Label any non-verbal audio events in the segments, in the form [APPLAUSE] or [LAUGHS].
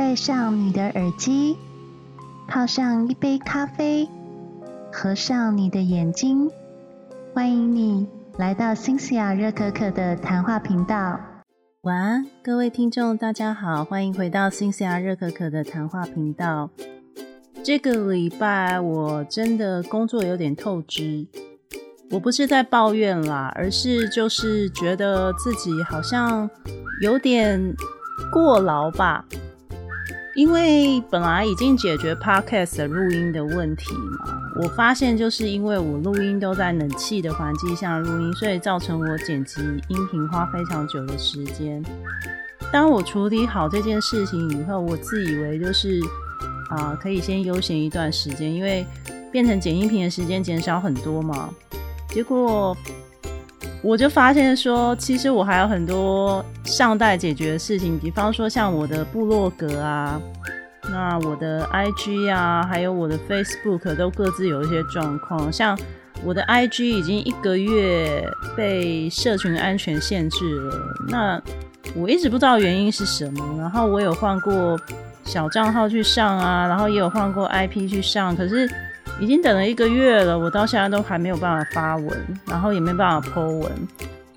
戴上你的耳机，泡上一杯咖啡，合上你的眼睛，欢迎你来到新西亚热可可的谈话频道。晚安，各位听众，大家好，欢迎回到新西亚热可可的谈话频道。这个礼拜我真的工作有点透支，我不是在抱怨啦，而是就是觉得自己好像有点过劳吧。因为本来已经解决 podcast 录音的问题嘛，我发现就是因为我录音都在冷气的环境下录音，所以造成我剪辑音频花非常久的时间。当我处理好这件事情以后，我自以为就是啊，可以先悠闲一段时间，因为变成剪音频的时间减少很多嘛。结果。我就发现说，其实我还有很多尚待解决的事情，比方说像我的部落格啊，那我的 IG 啊，还有我的 Facebook 都各自有一些状况。像我的 IG 已经一个月被社群安全限制了，那我一直不知道原因是什么。然后我有换过小账号去上啊，然后也有换过 IP 去上，可是。已经等了一个月了，我到现在都还没有办法发文，然后也没办法 po 文。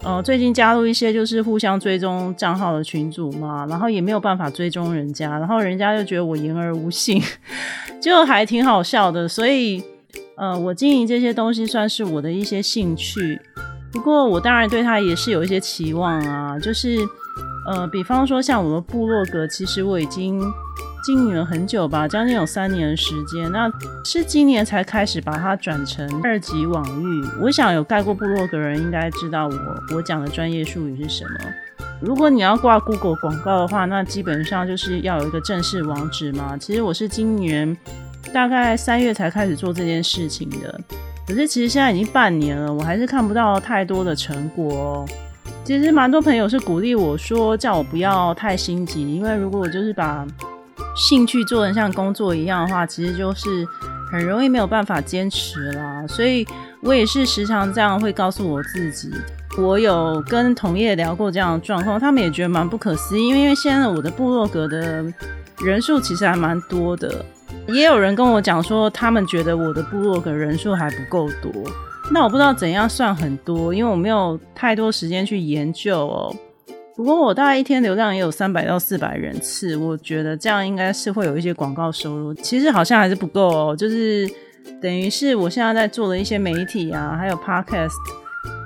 呃，最近加入一些就是互相追踪账号的群组嘛，然后也没有办法追踪人家，然后人家就觉得我言而无信，[LAUGHS] 就还挺好笑的。所以，呃，我经营这些东西算是我的一些兴趣，不过我当然对他也是有一些期望啊，就是呃，比方说像我们部落格，其实我已经。经营了很久吧，将近有三年的时间。那是今年才开始把它转成二级网域。我想有盖过部落格人应该知道我我讲的专业术语是什么。如果你要挂 Google 广告的话，那基本上就是要有一个正式网址嘛。其实我是今年大概三月才开始做这件事情的，可是其实现在已经半年了，我还是看不到太多的成果哦。其实蛮多朋友是鼓励我说，叫我不要太心急，因为如果我就是把兴趣做的像工作一样的话，其实就是很容易没有办法坚持啦。所以我也是时常这样会告诉我自己。我有跟同业聊过这样的状况，他们也觉得蛮不可思议。因为因为现在我的部落格的人数其实还蛮多的，也有人跟我讲说，他们觉得我的部落格人数还不够多。那我不知道怎样算很多，因为我没有太多时间去研究哦。不过我大概一天流量也有三百到四百人次，我觉得这样应该是会有一些广告收入。其实好像还是不够哦，就是等于是我现在在做的一些媒体啊，还有 podcast，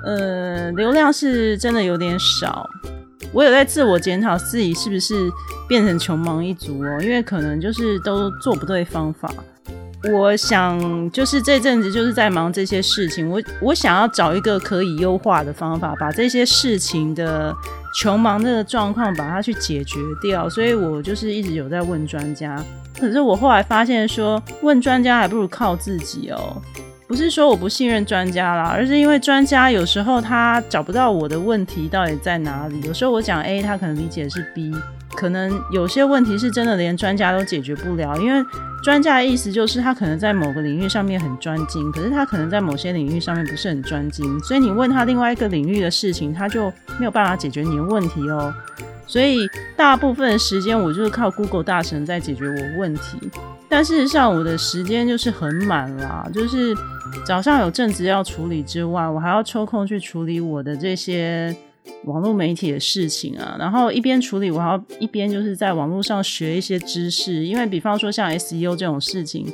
呃，流量是真的有点少。我有在自我检讨自己是不是变成穷忙一族哦，因为可能就是都做不对方法。我想就是这阵子就是在忙这些事情，我我想要找一个可以优化的方法，把这些事情的。穷忙的状况，把它去解决掉，所以我就是一直有在问专家。可是我后来发现，说问专家还不如靠自己哦。不是说我不信任专家啦，而是因为专家有时候他找不到我的问题到底在哪里。有时候我讲 A，他可能理解是 B。可能有些问题是真的连专家都解决不了，因为专家的意思就是他可能在某个领域上面很专精，可是他可能在某些领域上面不是很专精，所以你问他另外一个领域的事情，他就没有办法解决你的问题哦。所以大部分的时间我就是靠 Google 大神在解决我问题，但事实上我的时间就是很满啦，就是早上有正职要处理之外，我还要抽空去处理我的这些。网络媒体的事情啊，然后一边处理，我还要一边就是在网络上学一些知识，因为比方说像 SEO 这种事情，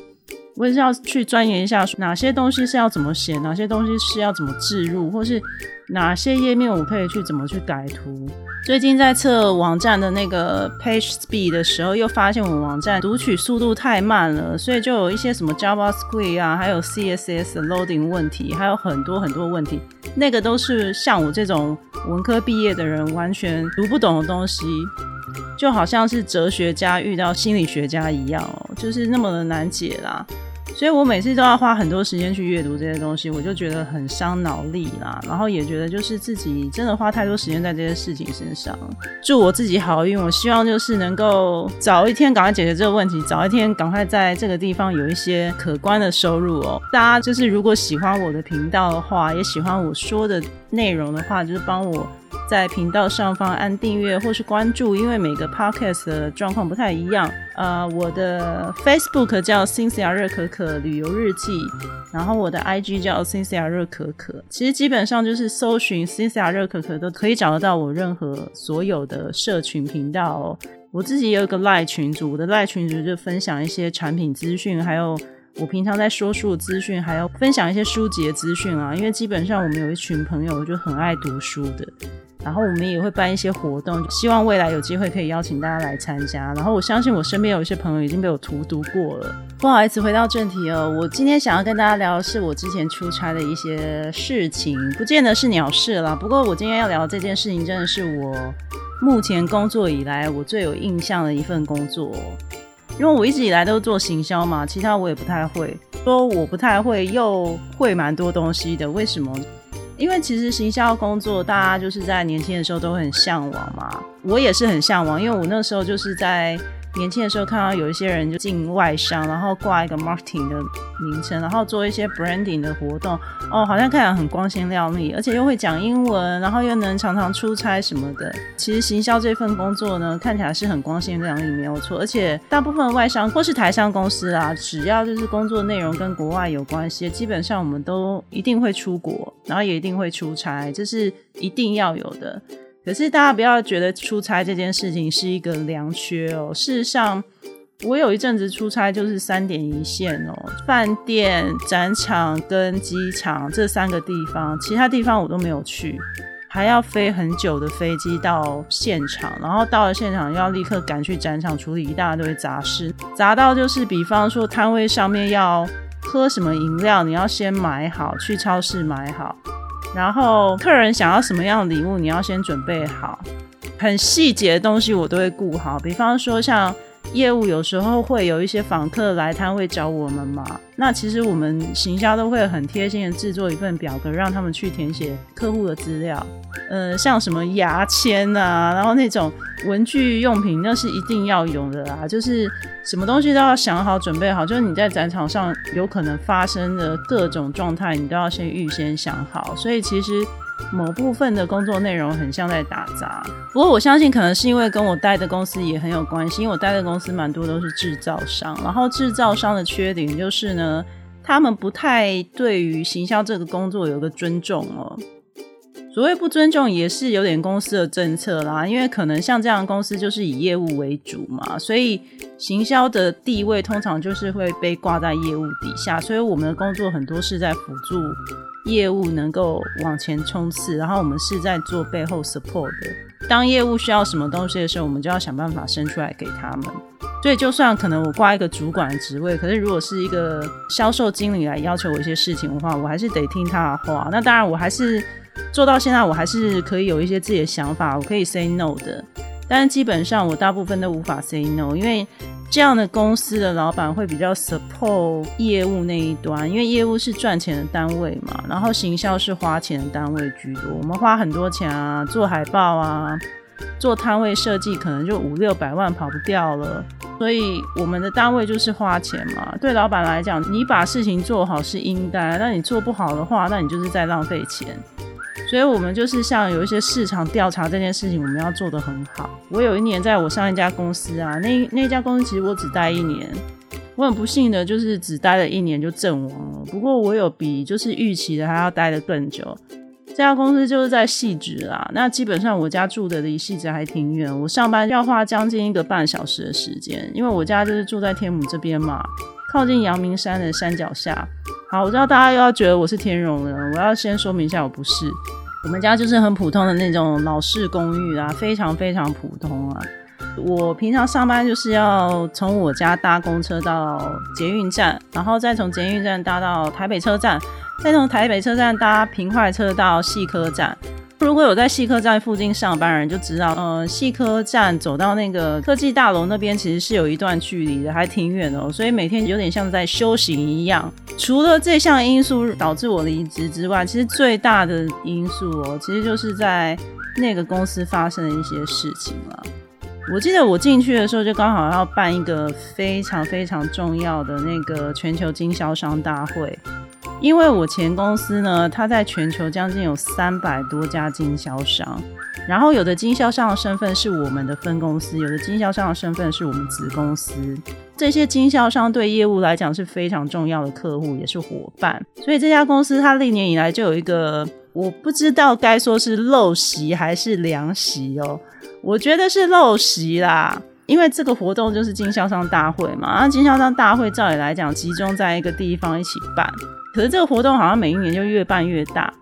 我也是要去钻研一下哪些东西是要怎么写，哪些东西是要怎么置入，或是哪些页面我可以去怎么去改图。最近在测网站的那个 page speed 的时候，又发现我们网站读取速度太慢了，所以就有一些什么 JavaScript 啊，还有 CSS loading 问题，还有很多很多问题。那个都是像我这种文科毕业的人完全读不懂的东西，就好像是哲学家遇到心理学家一样哦，就是那么的难解啦。所以我每次都要花很多时间去阅读这些东西，我就觉得很伤脑力啦。然后也觉得就是自己真的花太多时间在这些事情身上。祝我自己好运，我希望就是能够早一天赶快解决这个问题，早一天赶快在这个地方有一些可观的收入哦。大家就是如果喜欢我的频道的话，也喜欢我说的内容的话，就是帮我在频道上方按订阅或是关注，因为每个 podcast 的状况不太一样。呃，我的 Facebook 叫 Cynthia 热可可旅游日记，然后我的 IG 叫 Cynthia 热可可。其实基本上就是搜寻 Cynthia 热可可都可以找得到我任何所有的社群频道。我自己也有一个赖群组，我的赖群组就分享一些产品资讯，还有。我平常在说书的资讯，还要分享一些书籍的资讯啊，因为基本上我们有一群朋友就很爱读书的，然后我们也会办一些活动，希望未来有机会可以邀请大家来参加。然后我相信我身边有一些朋友已经被我荼毒过了。不好意思，回到正题哦，我今天想要跟大家聊的是我之前出差的一些事情，不见得是鸟事啦。不过我今天要聊这件事情，真的是我目前工作以来我最有印象的一份工作。因为我一直以来都做行销嘛，其他我也不太会。说我不太会，又会蛮多东西的。为什么？因为其实行销工作，大家就是在年轻的时候都很向往嘛。我也是很向往，因为我那时候就是在。年轻的时候看到有一些人就进外商，然后挂一个 marketing 的名称，然后做一些 branding 的活动，哦，好像看起来很光鲜亮丽，而且又会讲英文，然后又能常常出差什么的。其实行销这份工作呢，看起来是很光鲜亮丽，没有错。而且大部分外商或是台商公司啊，只要就是工作内容跟国外有关系，基本上我们都一定会出国，然后也一定会出差，这是一定要有的。可是大家不要觉得出差这件事情是一个良缺哦。事实上，我有一阵子出差就是三点一线哦，饭店、展场跟机场这三个地方，其他地方我都没有去，还要飞很久的飞机到现场，然后到了现场要立刻赶去展场处理一大堆杂事，杂到就是比方说摊位上面要喝什么饮料，你要先买好，去超市买好。然后客人想要什么样的礼物，你要先准备好，很细节的东西我都会顾好。比方说像业务，有时候会有一些访客来摊位找我们嘛，那其实我们行销都会很贴心的制作一份表格，让他们去填写客户的资料。呃，像什么牙签啊，然后那种文具用品，那是一定要有的啦。就是什么东西都要想好、准备好。就是你在展场上有可能发生的各种状态，你都要先预先想好。所以其实某部分的工作内容很像在打杂。不过我相信，可能是因为跟我待的公司也很有关系，因为我待的公司蛮多都是制造商。然后制造商的缺点就是呢，他们不太对于行销这个工作有个尊重哦。所谓不尊重，也是有点公司的政策啦。因为可能像这样的公司就是以业务为主嘛，所以行销的地位通常就是会被挂在业务底下。所以我们的工作很多是在辅助业务能够往前冲刺，然后我们是在做背后 support 的。当业务需要什么东西的时候，我们就要想办法生出来给他们。所以就算可能我挂一个主管职位，可是如果是一个销售经理来要求我一些事情的话，我还是得听他的话。那当然，我还是。做到现在，我还是可以有一些自己的想法，我可以 say no 的。但基本上，我大部分都无法 say no，因为这样的公司的老板会比较 support 业务那一端，因为业务是赚钱的单位嘛，然后行销是花钱的单位居多。我们花很多钱啊，做海报啊，做摊位设计，可能就五六百万跑不掉了。所以我们的单位就是花钱嘛。对老板来讲，你把事情做好是应该，但你做不好的话，那你就是在浪费钱。所以，我们就是像有一些市场调查这件事情，我们要做得很好。我有一年在我上一家公司啊，那那家公司其实我只待一年，我很不幸的就是只待了一年就阵亡了。不过我有比就是预期的还要待得更久。这家公司就是在细致啦，那基本上我家住的离细致还挺远，我上班要花将近一个半小时的时间，因为我家就是住在天母这边嘛，靠近阳明山的山脚下。好，我知道大家又要觉得我是天荣人，我要先说明一下，我不是。我们家就是很普通的那种老式公寓啊，非常非常普通啊。我平常上班就是要从我家搭公车到捷运站，然后再从捷运站搭到台北车站，再从台北车站搭平快车到细科站。如果有在细科站附近上班的人就知道，呃，细科站走到那个科技大楼那边其实是有一段距离的，还挺远的哦。所以每天有点像在修行一样。除了这项因素导致我离职之外，其实最大的因素哦，其实就是在那个公司发生的一些事情了。我记得我进去的时候就刚好要办一个非常非常重要的那个全球经销商大会。因为我前公司呢，它在全球将近有三百多家经销商，然后有的经销商的身份是我们的分公司，有的经销商的身份是我们子公司。这些经销商对业务来讲是非常重要的客户，也是伙伴。所以这家公司它历年以来就有一个，我不知道该说是陋习还是良习哦。我觉得是陋习啦，因为这个活动就是经销商大会嘛，那经销商大会照理来讲集中在一个地方一起办，可是这个活动好像每一年就越办越大。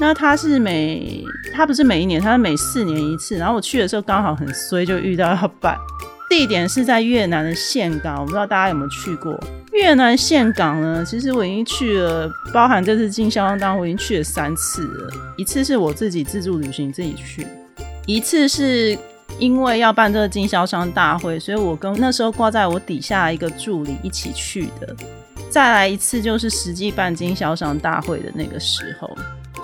那它是每，它不是每一年，它是每四年一次。然后我去的时候刚好很衰，就遇到要办。地点是在越南的岘港，我不知道大家有没有去过越南岘港呢？其实我已经去了，包含这次经销商当，我已经去了三次了。一次是我自己自助旅行自己去，一次是因为要办这个经销商大会，所以我跟那时候挂在我底下一个助理一起去的。再来一次就是实际办经销商大会的那个时候。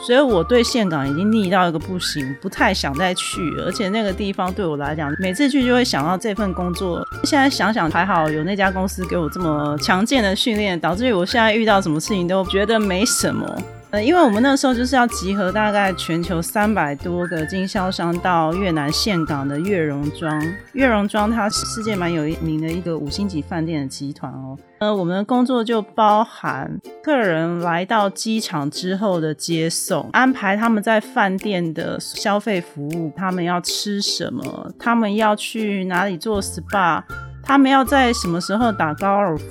所以我对岘港已经腻到一个不行，不太想再去。而且那个地方对我来讲，每次去就会想到这份工作。现在想想还好，有那家公司给我这么强健的训练，导致于我现在遇到什么事情都觉得没什么。呃，因为我们那时候就是要集合大概全球三百多个经销商到越南岘港的悦榕庄。悦榕庄它是世界蛮有名的一个五星级饭店的集团哦。呃，我们的工作就包含客人来到机场之后的接送，安排他们在饭店的消费服务，他们要吃什么，他们要去哪里做 SPA，他们要在什么时候打高尔夫。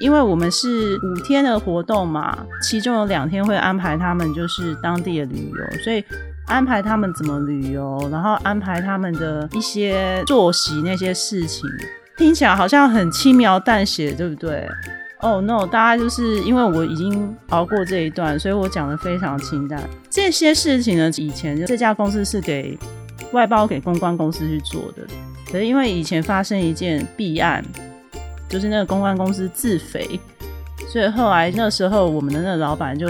因为我们是五天的活动嘛，其中有两天会安排他们就是当地的旅游，所以安排他们怎么旅游，然后安排他们的一些作息那些事情，听起来好像很轻描淡写，对不对？哦，no，大概就是因为我已经熬过这一段，所以我讲的非常清淡。这些事情呢，以前这家公司是给外包给公关公司去做的，可是因为以前发生一件弊案。就是那个公关公司自肥，所以后来那时候我们的那个老板就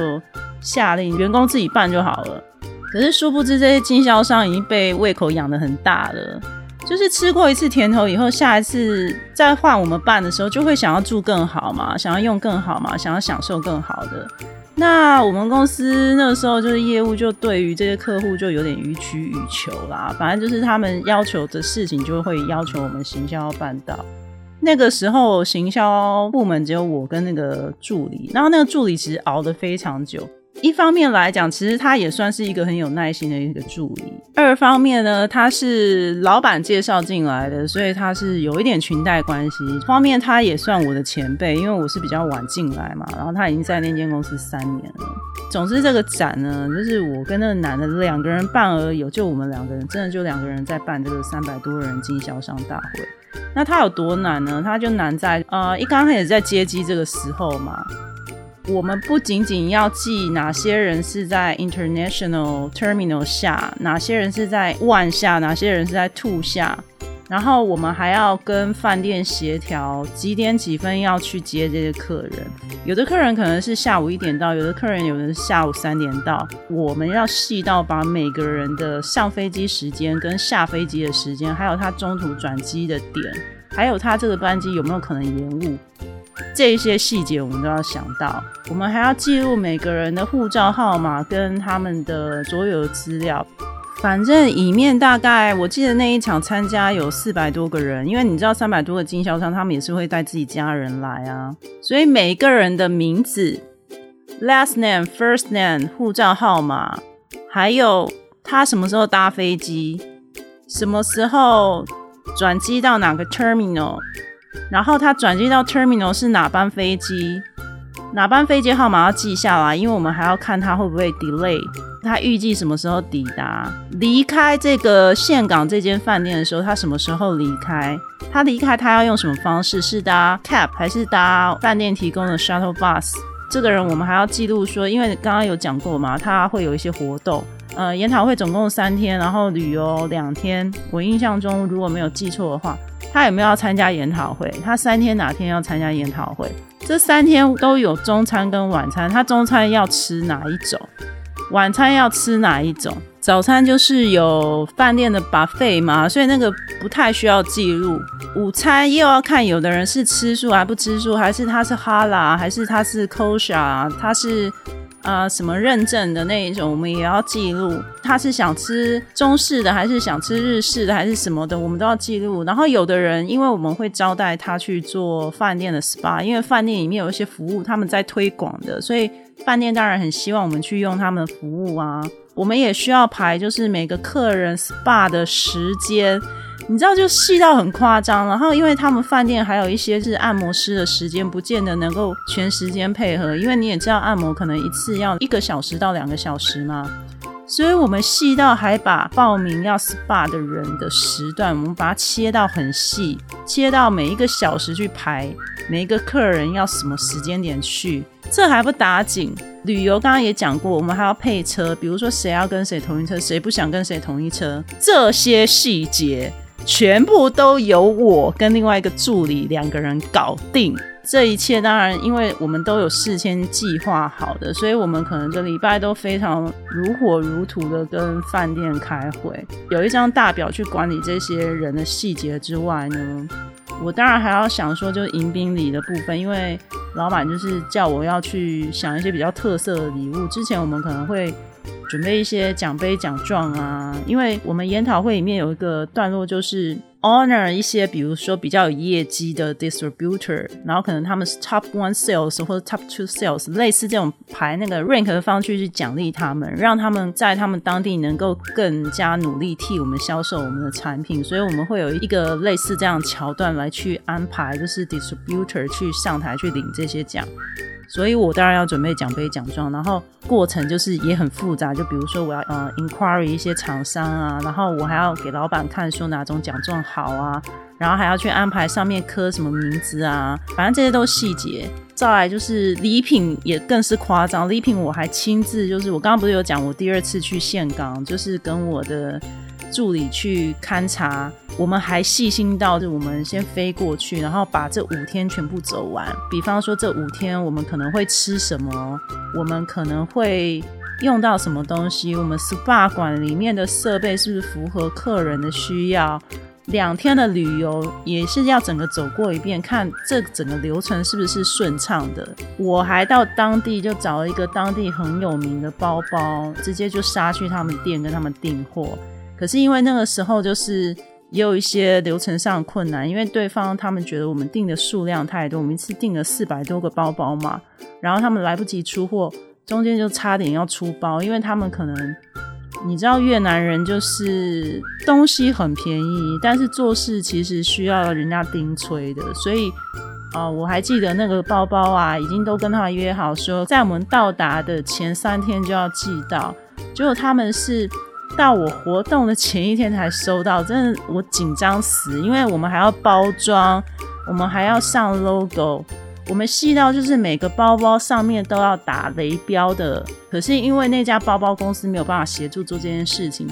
下令员工自己办就好了。可是殊不知这些经销商已经被胃口养得很大了，就是吃过一次甜头以后，下一次再换我们办的时候，就会想要住更好嘛，想要用更好嘛，想要享受更好的。那我们公司那时候就是业务就对于这些客户就有点予取予求啦，反正就是他们要求的事情就会要求我们行销要办到。那个时候，行销部门只有我跟那个助理，然后那个助理其实熬得非常久。一方面来讲，其实他也算是一个很有耐心的一个助理；二方面呢，他是老板介绍进来的，所以他是有一点裙带关系。方面，他也算我的前辈，因为我是比较晚进来嘛，然后他已经在那间公司三年了。总之，这个展呢，就是我跟那个男的两个人办而已，就我们两个人，真的就两个人在办这个三百多人经销商大会。那他有多难呢？他就难在，呃，一刚开始在接机这个时候嘛，我们不仅仅要记哪些人是在 international terminal 下，哪些人是在 one 下，哪些人是在 two 下。然后我们还要跟饭店协调几点几分要去接这些客人，有的客人可能是下午一点到，有的客人有的是下午三点到，我们要细到把每个人的上飞机时间跟下飞机的时间，还有他中途转机的点，还有他这个班机有没有可能延误，这些细节我们都要想到。我们还要记录每个人的护照号码跟他们的所有资料。反正里面大概我记得那一场参加有四百多个人，因为你知道三百多个经销商，他们也是会带自己家人来啊，所以每个人的名字、last name、first name、护照号码，还有他什么时候搭飞机，什么时候转机到哪个 terminal，然后他转机到 terminal 是哪班飞机，哪班飞机号码要记下来，因为我们还要看他会不会 delay。他预计什么时候抵达？离开这个岘港这间饭店的时候，他什么时候离开？他离开他要用什么方式？是搭 cab 还是搭饭店提供的 shuttle bus？这个人我们还要记录说，因为刚刚有讲过嘛，他会有一些活动。呃，研讨会总共三天，然后旅游两天。我印象中如果没有记错的话，他有没有要参加研讨会？他三天哪天要参加研讨会？这三天都有中餐跟晚餐，他中餐要吃哪一种？晚餐要吃哪一种？早餐就是有饭店的 buffet 嘛，所以那个不太需要记录。午餐又要看有的人是吃素还不吃素，还是他是哈拉，还是他是 kosher，他是啊什么认证的那一种，我们也要记录。他是想吃中式的，还是想吃日式的，还是什么的，我们都要记录。然后有的人，因为我们会招待他去做饭店的 SPA，因为饭店里面有一些服务他们在推广的，所以饭店当然很希望我们去用他们的服务啊。我们也需要排，就是每个客人 SPA 的时间，你知道就细到很夸张。然后因为他们饭店还有一些是按摩师的时间，不见得能够全时间配合，因为你也知道按摩可能一次要一个小时到两个小时嘛。所以我们细到还把报名要 SPA 的人的时段，我们把它切到很细，切到每一个小时去排，每一个客人要什么时间点去。这还不打紧，旅游刚刚也讲过，我们还要配车，比如说谁要跟谁同一车，谁不想跟谁同一车，这些细节全部都由我跟另外一个助理两个人搞定。这一切当然，因为我们都有事先计划好的，所以我们可能这礼拜都非常如火如荼的跟饭店开会，有一张大表去管理这些人的细节之外呢。我当然还要想说，就是迎宾礼的部分，因为老板就是叫我要去想一些比较特色的礼物。之前我们可能会准备一些奖杯奖状啊，因为我们研讨会里面有一个段落就是。honor 一些，比如说比较有业绩的 distributor，然后可能他们是 top one sales 或者 top two sales，类似这种排那个 rank 的方式去奖励他们，让他们在他们当地能够更加努力替我们销售我们的产品。所以我们会有一个类似这样桥段来去安排，就是 distributor 去上台去领这些奖。所以我当然要准备奖杯奖状，然后过程就是也很复杂，就比如说我要呃 inquiry 一些厂商啊，然后我还要给老板看说哪种奖状好啊，然后还要去安排上面刻什么名字啊，反正这些都细节。再来就是礼品也更是夸张，礼品我还亲自就是我刚刚不是有讲我第二次去岘港，就是跟我的。助理去勘察，我们还细心到，就我们先飞过去，然后把这五天全部走完。比方说，这五天我们可能会吃什么，我们可能会用到什么东西，我们 SPA 馆里面的设备是不是符合客人的需要？两天的旅游也是要整个走过一遍，看这整个流程是不是顺畅的。我还到当地就找了一个当地很有名的包包，直接就杀去他们店跟他们订货。可是因为那个时候就是也有一些流程上困难，因为对方他们觉得我们订的数量太多，我们一次订了四百多个包包嘛，然后他们来不及出货，中间就差点要出包，因为他们可能你知道越南人就是东西很便宜，但是做事其实需要人家盯催的，所以啊，我还记得那个包包啊，已经都跟他约好说，在我们到达的前三天就要寄到，结果他们是。到我活动的前一天才收到，真的我紧张死，因为我们还要包装，我们还要上 logo，我们细到就是每个包包上面都要打雷标的，可是因为那家包包公司没有办法协助做这件事情。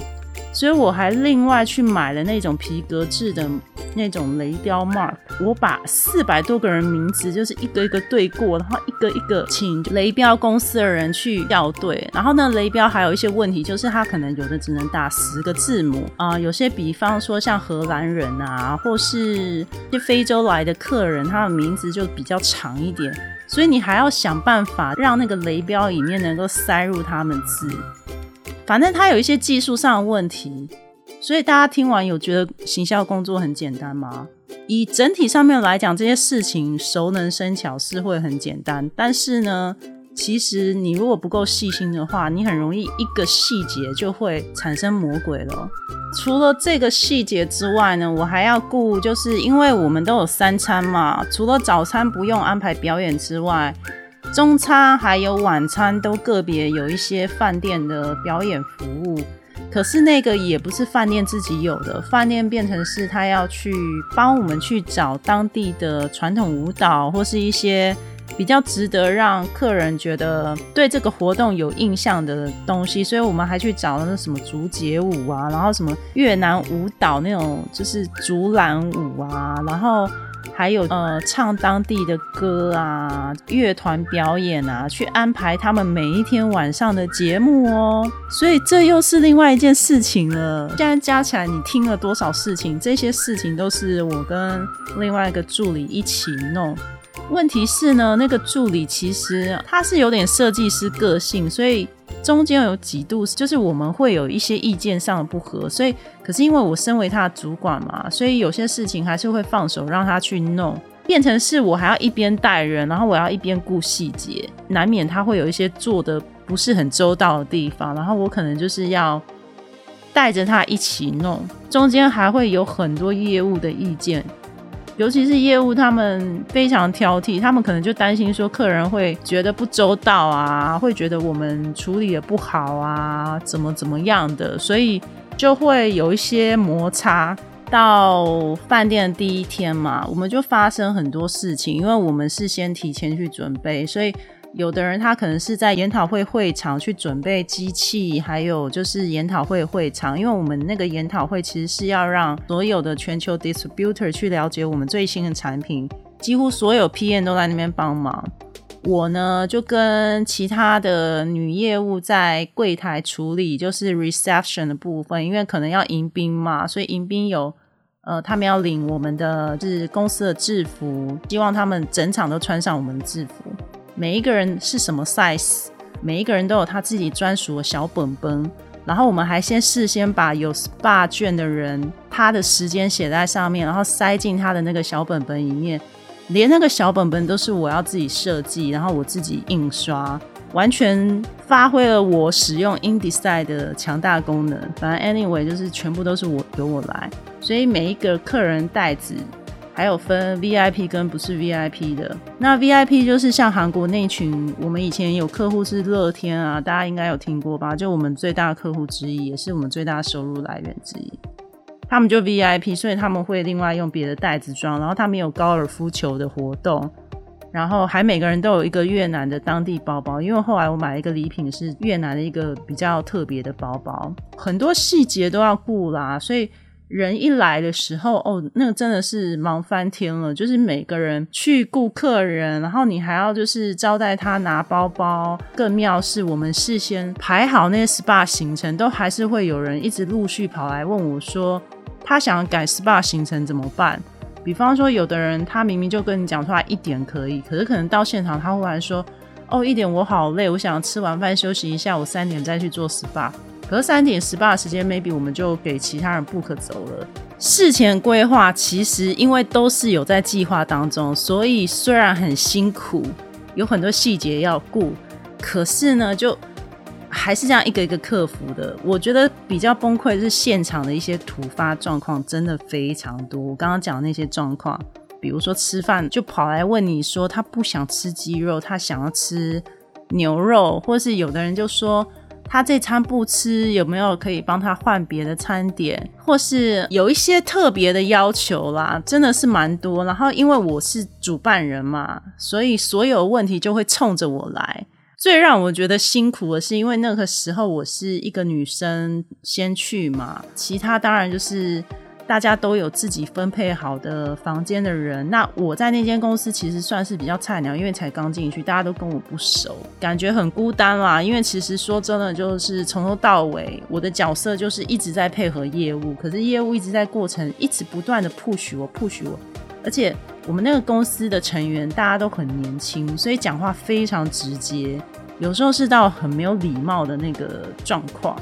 所以我还另外去买了那种皮革制的那种雷标 mark，我把四百多个人名字就是一个一个对过，然后一个一个请雷标公司的人去校对。然后呢，雷标还有一些问题，就是他可能有的只能打十个字母啊，有些比方说像荷兰人啊，或是非洲来的客人，他的名字就比较长一点，所以你还要想办法让那个雷标里面能够塞入他们字。反正他有一些技术上的问题，所以大家听完有觉得行销工作很简单吗？以整体上面来讲，这些事情熟能生巧是会很简单，但是呢，其实你如果不够细心的话，你很容易一个细节就会产生魔鬼了。除了这个细节之外呢，我还要顾，就是因为我们都有三餐嘛，除了早餐不用安排表演之外。中餐还有晚餐都个别有一些饭店的表演服务，可是那个也不是饭店自己有的，饭店变成是他要去帮我们去找当地的传统舞蹈或是一些比较值得让客人觉得对这个活动有印象的东西，所以我们还去找那什么竹节舞啊，然后什么越南舞蹈那种就是竹篮舞啊，然后。还有呃唱当地的歌啊，乐团表演啊，去安排他们每一天晚上的节目哦。所以这又是另外一件事情了。现在加起来，你听了多少事情？这些事情都是我跟另外一个助理一起弄。问题是呢，那个助理其实他是有点设计师个性，所以。中间有几度，就是我们会有一些意见上的不合，所以可是因为我身为他的主管嘛，所以有些事情还是会放手让他去弄，变成是我还要一边带人，然后我要一边顾细节，难免他会有一些做的不是很周到的地方，然后我可能就是要带着他一起弄，中间还会有很多业务的意见。尤其是业务，他们非常挑剔，他们可能就担心说客人会觉得不周到啊，会觉得我们处理的不好啊，怎么怎么样的，所以就会有一些摩擦。到饭店的第一天嘛，我们就发生很多事情，因为我们是先提前去准备，所以。有的人他可能是在研讨会会场去准备机器，还有就是研讨会会场，因为我们那个研讨会其实是要让所有的全球 distributor 去了解我们最新的产品，几乎所有 PM 都在那边帮忙。我呢就跟其他的女业务在柜台处理，就是 reception 的部分，因为可能要迎宾嘛，所以迎宾有呃他们要领我们的就是公司的制服，希望他们整场都穿上我们的制服。每一个人是什么 size，每一个人都有他自己专属的小本本，然后我们还先事先把有 SPA 卷的人他的时间写在上面，然后塞进他的那个小本本里面，连那个小本本都是我要自己设计，然后我自己印刷，完全发挥了我使用 InDesign 的强大功能。反正 anyway 就是全部都是我由我来，所以每一个客人袋子。还有分 VIP 跟不是 VIP 的。那 VIP 就是像韩国那群，我们以前有客户是乐天啊，大家应该有听过吧？就我们最大客户之一，也是我们最大收入来源之一。他们就 VIP，所以他们会另外用别的袋子装。然后他们有高尔夫球的活动，然后还每个人都有一个越南的当地包包。因为后来我买了一个礼品是越南的一个比较特别的包包，很多细节都要顾啦，所以。人一来的时候，哦，那个真的是忙翻天了。就是每个人去顾客人，然后你还要就是招待他拿包包。更妙是，我们事先排好那些 SPA 行程，都还是会有人一直陆续跑来问我说，他想改 SPA 行程怎么办？比方说，有的人他明明就跟你讲出来一点可以，可是可能到现场他忽然说，哦，一点我好累，我想吃完饭休息一下，我三点再去做 SPA。隔三点十八的时间，maybe 我们就给其他人 book 走了。事前规划其实因为都是有在计划当中，所以虽然很辛苦，有很多细节要顾，可是呢，就还是这样一个一个克服的。我觉得比较崩溃是现场的一些突发状况，真的非常多。我刚刚讲的那些状况，比如说吃饭就跑来问你说他不想吃鸡肉，他想要吃牛肉，或是有的人就说。他这餐不吃，有没有可以帮他换别的餐点，或是有一些特别的要求啦？真的是蛮多。然后因为我是主办人嘛，所以所有问题就会冲着我来。最让我觉得辛苦的是，因为那个时候我是一个女生先去嘛，其他当然就是。大家都有自己分配好的房间的人，那我在那间公司其实算是比较菜鸟，因为才刚进去，大家都跟我不熟，感觉很孤单啦。因为其实说真的，就是从头到尾，我的角色就是一直在配合业务，可是业务一直在过程一直不断的 push 我，push 我，而且我们那个公司的成员大家都很年轻，所以讲话非常直接，有时候是到很没有礼貌的那个状况。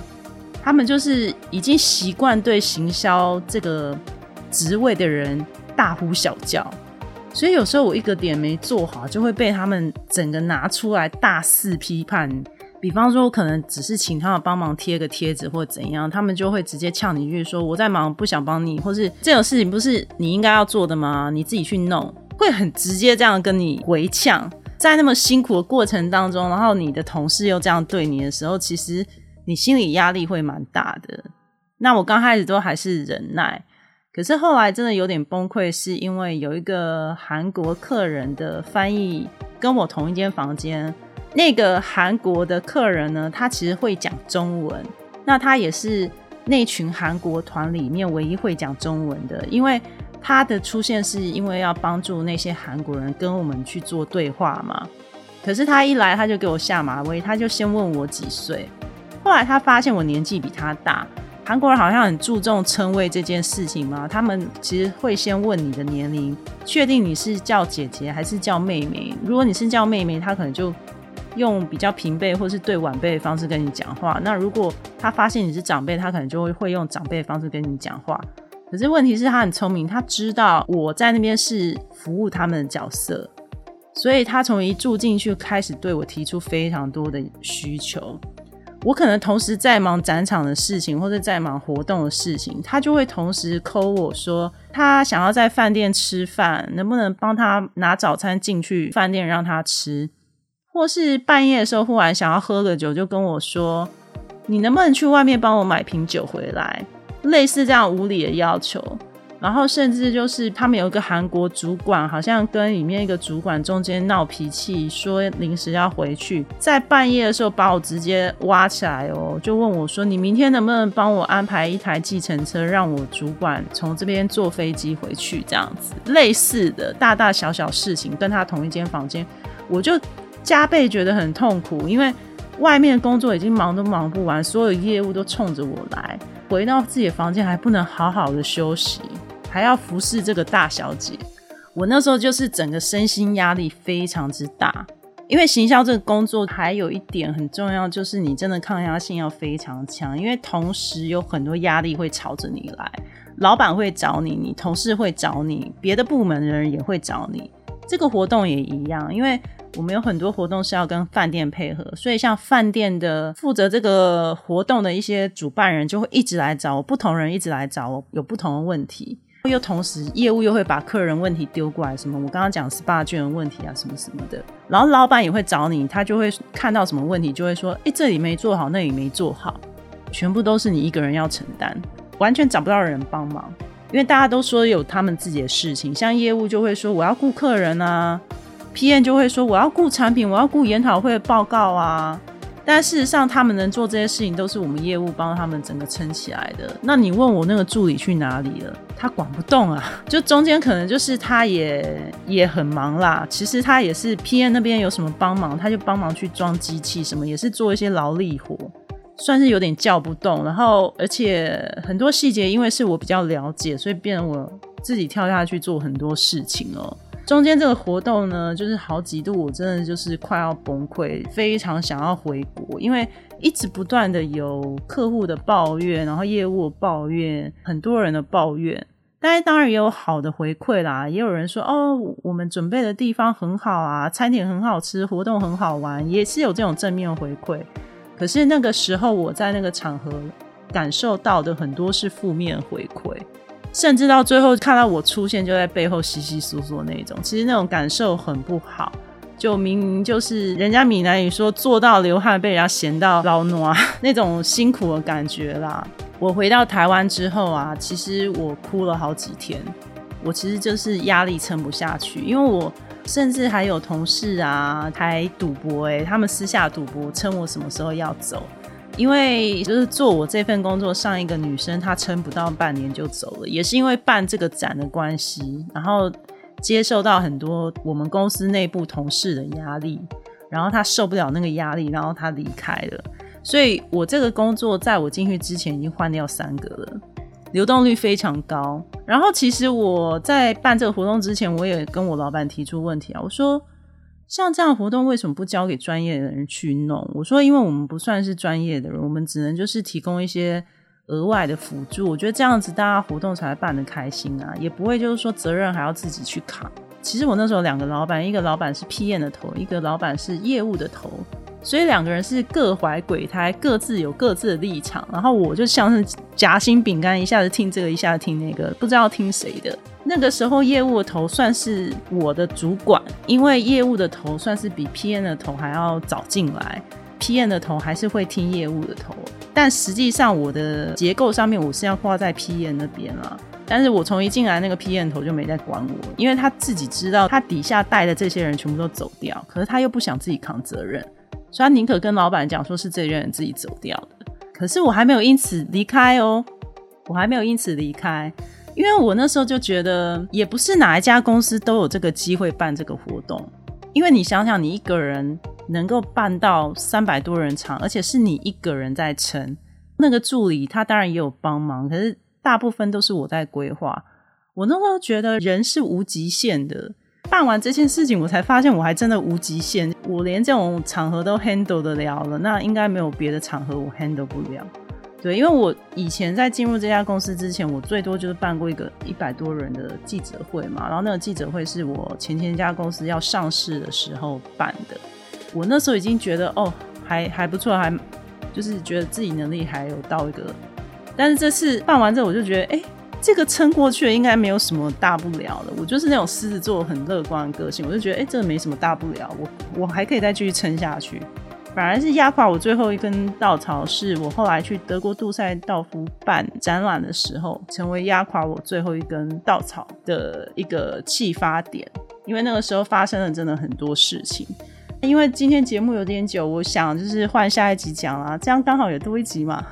他们就是已经习惯对行销这个职位的人大呼小叫，所以有时候我一个点没做好，就会被他们整个拿出来大肆批判。比方说，我可能只是请他们帮忙贴个贴纸或怎样，他们就会直接呛你一句说：“我在忙，不想帮你。”或是这种事情不是你应该要做的吗？你自己去弄，会很直接这样跟你回呛。在那么辛苦的过程当中，然后你的同事又这样对你的时候，其实。你心理压力会蛮大的。那我刚开始都还是忍耐，可是后来真的有点崩溃，是因为有一个韩国客人的翻译跟我同一间房间。那个韩国的客人呢，他其实会讲中文，那他也是那群韩国团里面唯一会讲中文的，因为。他的出现是因为要帮助那些韩国人跟我们去做对话嘛。可是他一来他就给我下马威，他就先问我几岁。后来他发现我年纪比他大，韩国人好像很注重称谓这件事情嘛，他们其实会先问你的年龄，确定你是叫姐姐还是叫妹妹。如果你是叫妹妹，他可能就用比较平辈或是对晚辈的方式跟你讲话。那如果他发现你是长辈，他可能就会会用长辈的方式跟你讲话。可是问题是，他很聪明，他知道我在那边是服务他们的角色，所以他从一住进去开始对我提出非常多的需求。我可能同时在忙展场的事情，或者在忙活动的事情，他就会同时扣我说，他想要在饭店吃饭，能不能帮他拿早餐进去饭店让他吃？或是半夜的时候忽然想要喝个酒，就跟我说，你能不能去外面帮我买瓶酒回来？类似这样无理的要求。然后甚至就是他们有一个韩国主管，好像跟里面一个主管中间闹脾气，说临时要回去，在半夜的时候把我直接挖起来哦，就问我说：“你明天能不能帮我安排一台计程车，让我主管从这边坐飞机回去？”这样子类似的大大小小事情，跟他同一间房间，我就加倍觉得很痛苦，因为外面工作已经忙都忙不完，所有业务都冲着我来，回到自己的房间还不能好好的休息。还要服侍这个大小姐，我那时候就是整个身心压力非常之大。因为行销这个工作还有一点很重要，就是你真的抗压性要非常强，因为同时有很多压力会朝着你来，老板会找你，你同事会找你，别的部门的人也会找你。这个活动也一样，因为我们有很多活动是要跟饭店配合，所以像饭店的负责这个活动的一些主办人就会一直来找我，不同人一直来找我，有不同的问题。又同时，业务又会把客人问题丢过来，什么我刚刚讲 SPA 卷的问题啊，什么什么的。然后老板也会找你，他就会看到什么问题，就会说：“哎，这里没做好，那里没做好，全部都是你一个人要承担，完全找不到人帮忙。”因为大家都说有他们自己的事情，像业务就会说我要顾客人啊，PM 就会说我要顾产品，我要顾研讨会报告啊。但事实上，他们能做这些事情，都是我们业务帮他们整个撑起来的。那你问我那个助理去哪里了？他管不动啊！[LAUGHS] 就中间可能就是他也也很忙啦。其实他也是 PM 那边有什么帮忙，他就帮忙去装机器什么，也是做一些劳力活，算是有点叫不动。然后而且很多细节，因为是我比较了解，所以变成我自己跳下去做很多事情哦。中间这个活动呢，就是好几度，我真的就是快要崩溃，非常想要回国，因为一直不断的有客户的抱怨，然后业务抱怨，很多人的抱怨，但是当然也有好的回馈啦，也有人说哦，我们准备的地方很好啊，餐点很好吃，活动很好玩，也是有这种正面回馈。可是那个时候我在那个场合感受到的很多是负面回馈。甚至到最后看到我出现，就在背后稀稀疏疏那种，其实那种感受很不好。就明明就是人家闽南语说做到流汗，被人家嫌到老暖 [LAUGHS] 那种辛苦的感觉啦。我回到台湾之后啊，其实我哭了好几天。我其实就是压力撑不下去，因为我甚至还有同事啊还赌博，哎，他们私下赌博，称我什么时候要走。因为就是做我这份工作，上一个女生她撑不到半年就走了，也是因为办这个展的关系，然后接受到很多我们公司内部同事的压力，然后她受不了那个压力，然后她离开了。所以我这个工作在我进去之前已经换掉三个了，流动率非常高。然后其实我在办这个活动之前，我也跟我老板提出问题啊，我说。像这样活动为什么不交给专业的人去弄？我说，因为我们不算是专业的人，我们只能就是提供一些额外的辅助。我觉得这样子大家活动才办得开心啊，也不会就是说责任还要自己去扛。其实我那时候两个老板，一个老板是 PM 的头，一个老板是业务的头。所以两个人是各怀鬼胎，各自有各自的立场。然后我就像是夹心饼干，一下子听这个，一下子听那个，不知道听谁的。那个时候业务的头算是我的主管，因为业务的头算是比 PM 的头还要早进来，PM 的头还是会听业务的头。但实际上我的结构上面我是要挂在 PM 那边了。但是我从一进来那个 PM 头就没再管我，因为他自己知道他底下带的这些人全部都走掉，可是他又不想自己扛责任。所以他宁可跟老板讲，说是这些人自己走掉的。可是我还没有因此离开哦，我还没有因此离开。因为我那时候就觉得，也不是哪一家公司都有这个机会办这个活动。因为你想想，你一个人能够办到三百多人场，而且是你一个人在撑，那个助理他当然也有帮忙，可是大部分都是我在规划。我那时候觉得人是无极限的。办完这件事情，我才发现我还真的无极限，我连这种场合都 handle 得了了，那应该没有别的场合我 handle 不了。对，因为我以前在进入这家公司之前，我最多就是办过一个一百多人的记者会嘛，然后那个记者会是我前前家公司要上市的时候办的，我那时候已经觉得哦，还还不错，还就是觉得自己能力还有到一个，但是这次办完之后，我就觉得哎，这个撑过去了，应该没有什么大不了的。我就是那种狮子座很乐观的个性，我就觉得哎，这个没什么大不了，我我还可以再继续撑下去。反而是压垮我最后一根稻草，是我后来去德国杜塞道夫办展览的时候，成为压垮我最后一根稻草的一个启发点。因为那个时候发生了真的很多事情。因为今天节目有点久，我想就是换下一集讲啦，这样刚好也多一集嘛。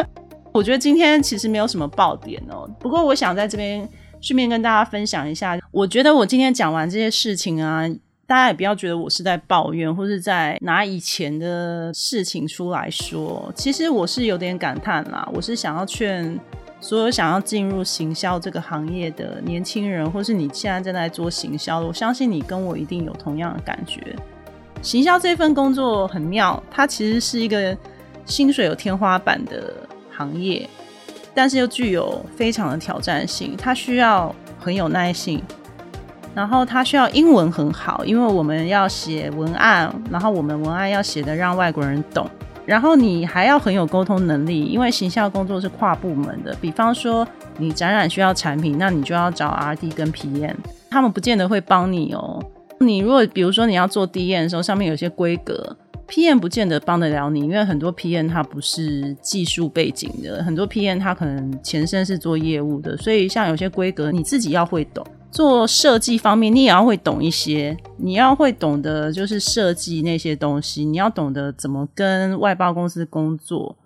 [LAUGHS] 我觉得今天其实没有什么爆点哦，不过我想在这边顺便跟大家分享一下，我觉得我今天讲完这些事情啊。大家也不要觉得我是在抱怨，或是在拿以前的事情出来说。其实我是有点感叹啦，我是想要劝所有想要进入行销这个行业的年轻人，或是你现在正在做行销的，我相信你跟我一定有同样的感觉。行销这份工作很妙，它其实是一个薪水有天花板的行业，但是又具有非常的挑战性，它需要很有耐性。然后他需要英文很好，因为我们要写文案，然后我们文案要写的让外国人懂。然后你还要很有沟通能力，因为行销工作是跨部门的。比方说你展览需要产品，那你就要找 R D 跟 P M，他们不见得会帮你哦。你如果比如说你要做 D N 的时候，上面有些规格，P M 不见得帮得了你，因为很多 P M 他不是技术背景的，很多 P M 他可能前身是做业务的，所以像有些规格你自己要会懂。做设计方面，你也要会懂一些，你要会懂得就是设计那些东西，你要懂得怎么跟外包公司工作，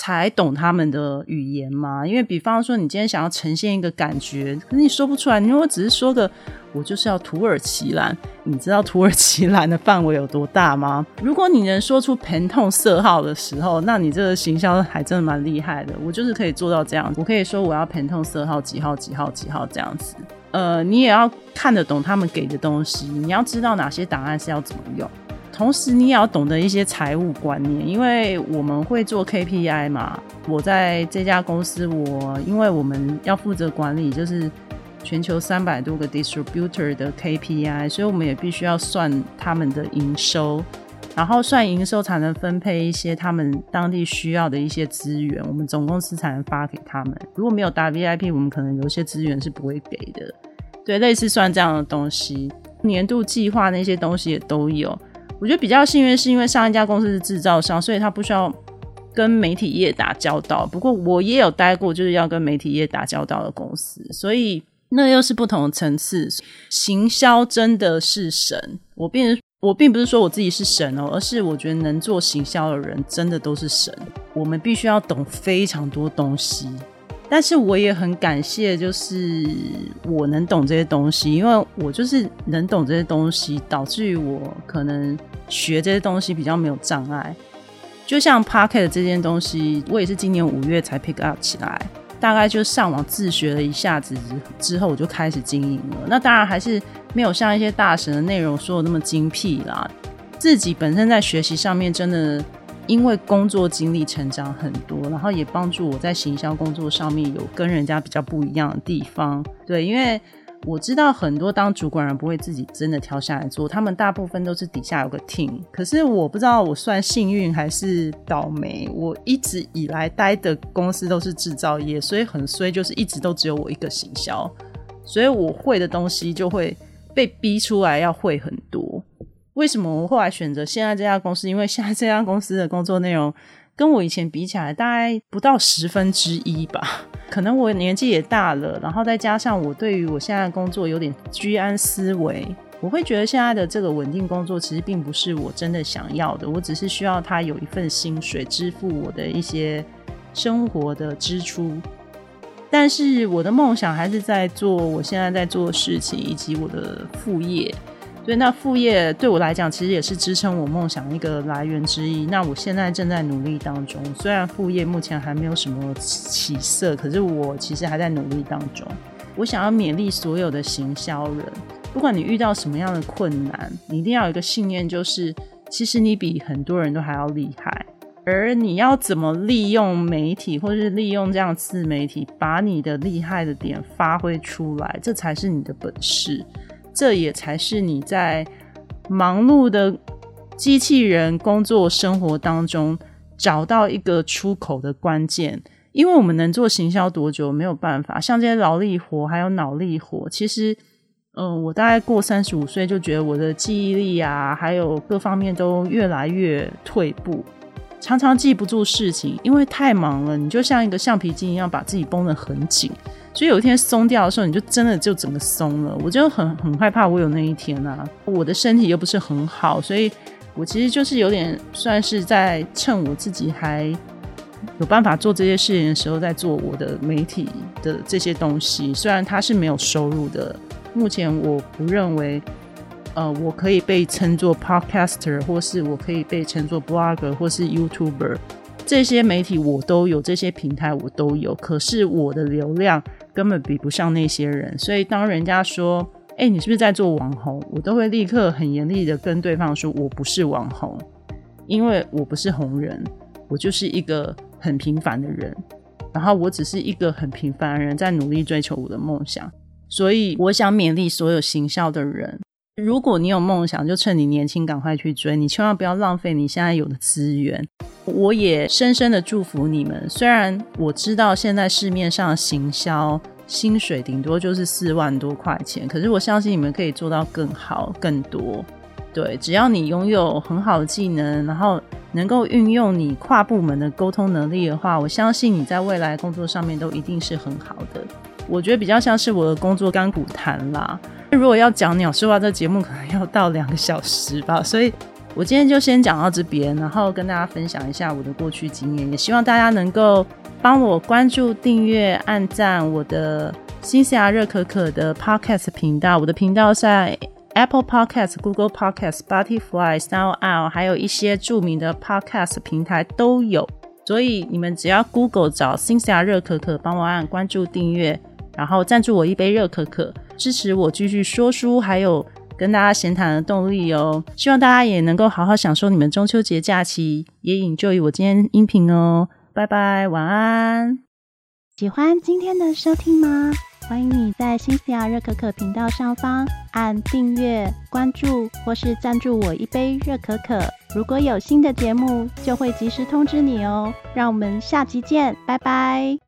才懂他们的语言吗。因为比方说，你今天想要呈现一个感觉，可是你说不出来。你如果只是说个我就是要土耳其蓝，你知道土耳其蓝的范围有多大吗？如果你能说出疼痛色号的时候，那你这个行销还真的蛮厉害的。我就是可以做到这样，我可以说我要疼痛色号几号几号几号这样子。呃，你也要看得懂他们给的东西，你要知道哪些档案是要怎么用，同时你也要懂得一些财务观念，因为我们会做 KPI 嘛。我在这家公司，我因为我们要负责管理，就是全球三百多个 distributor 的 KPI，所以我们也必须要算他们的营收。然后算营收才能分配一些他们当地需要的一些资源，我们总公司才能发给他们。如果没有打 VIP，我们可能有些资源是不会给的。对，类似算这样的东西，年度计划那些东西也都有。我觉得比较幸运是因为上一家公司是制造商，所以他不需要跟媒体业打交道。不过我也有待过就是要跟媒体业打交道的公司，所以那又是不同的层次。行销真的是神，我变。我并不是说我自己是神哦，而是我觉得能做行销的人真的都是神。我们必须要懂非常多东西，但是我也很感谢，就是我能懂这些东西，因为我就是能懂这些东西，导致于我可能学这些东西比较没有障碍。就像 Pocket 这件东西，我也是今年五月才 pick up 起来。大概就上网自学了一下子之后，我就开始经营了。那当然还是没有像一些大神的内容说的那么精辟啦。自己本身在学习上面真的因为工作经历成长很多，然后也帮助我在行销工作上面有跟人家比较不一样的地方。对，因为。我知道很多当主管人不会自己真的挑下来做，他们大部分都是底下有个 team。可是我不知道我算幸运还是倒霉。我一直以来待的公司都是制造业，所以很衰，就是一直都只有我一个行销，所以我会的东西就会被逼出来要会很多。为什么我后来选择现在这家公司？因为现在这家公司的工作内容。跟我以前比起来，大概不到十分之一吧。可能我年纪也大了，然后再加上我对于我现在的工作有点居安思危，我会觉得现在的这个稳定工作其实并不是我真的想要的。我只是需要他有一份薪水支付我的一些生活的支出。但是我的梦想还是在做我现在在做的事情，以及我的副业。对那副业对我来讲，其实也是支撑我梦想一个来源之一。那我现在正在努力当中，虽然副业目前还没有什么起色，可是我其实还在努力当中。我想要勉励所有的行销人，不管你遇到什么样的困难，你一定要有一个信念，就是其实你比很多人都还要厉害。而你要怎么利用媒体，或是利用这样自媒体，把你的厉害的点发挥出来，这才是你的本事。这也才是你在忙碌的机器人工作生活当中找到一个出口的关键。因为我们能做行销多久没有办法，像这些劳力活还有脑力活，其实，嗯，我大概过三十五岁就觉得我的记忆力啊，还有各方面都越来越退步。常常记不住事情，因为太忙了。你就像一个橡皮筋一样，把自己绷得很紧，所以有一天松掉的时候，你就真的就整个松了。我就很很害怕我有那一天啊！我的身体又不是很好，所以我其实就是有点算是在趁我自己还有办法做这些事情的时候，在做我的媒体的这些东西。虽然它是没有收入的，目前我不认为。呃，我可以被称作 podcaster，或是我可以被称作 blogger，或是 YouTuber，这些媒体我都有，这些平台我都有。可是我的流量根本比不上那些人，所以当人家说，哎，你是不是在做网红？我都会立刻很严厉的跟对方说，我不是网红，因为我不是红人，我就是一个很平凡的人，然后我只是一个很平凡的人，在努力追求我的梦想。所以我想勉励所有行销的人。如果你有梦想，就趁你年轻赶快去追，你千万不要浪费你现在有的资源。我也深深的祝福你们。虽然我知道现在市面上行销薪水顶多就是四万多块钱，可是我相信你们可以做到更好、更多。对，只要你拥有很好的技能，然后能够运用你跨部门的沟通能力的话，我相信你在未来工作上面都一定是很好的。我觉得比较像是我的工作干股谈啦。如果要讲鸟说话，这节目可能要到两个小时吧，所以我今天就先讲到这边，然后跟大家分享一下我的过去经验，也希望大家能够帮我关注、订阅、按赞我的新西亚热可可的 Podcast 频道。我的频道在 Apple Podcast、Google Podcast、Spotify、SoundOut，还有一些著名的 Podcast 平台都有，所以你们只要 Google 找新西亚热可可，帮我按关注、订阅。然后赞助我一杯热可可，支持我继续说书，还有跟大家闲谈的动力哦。希望大家也能够好好享受你们中秋节假期，也引就于我今天音频哦。拜拜，晚安。喜欢今天的收听吗？欢迎你在新西亚热可可频道上方按订阅、关注，或是赞助我一杯热可可。如果有新的节目，就会及时通知你哦。让我们下集见，拜拜。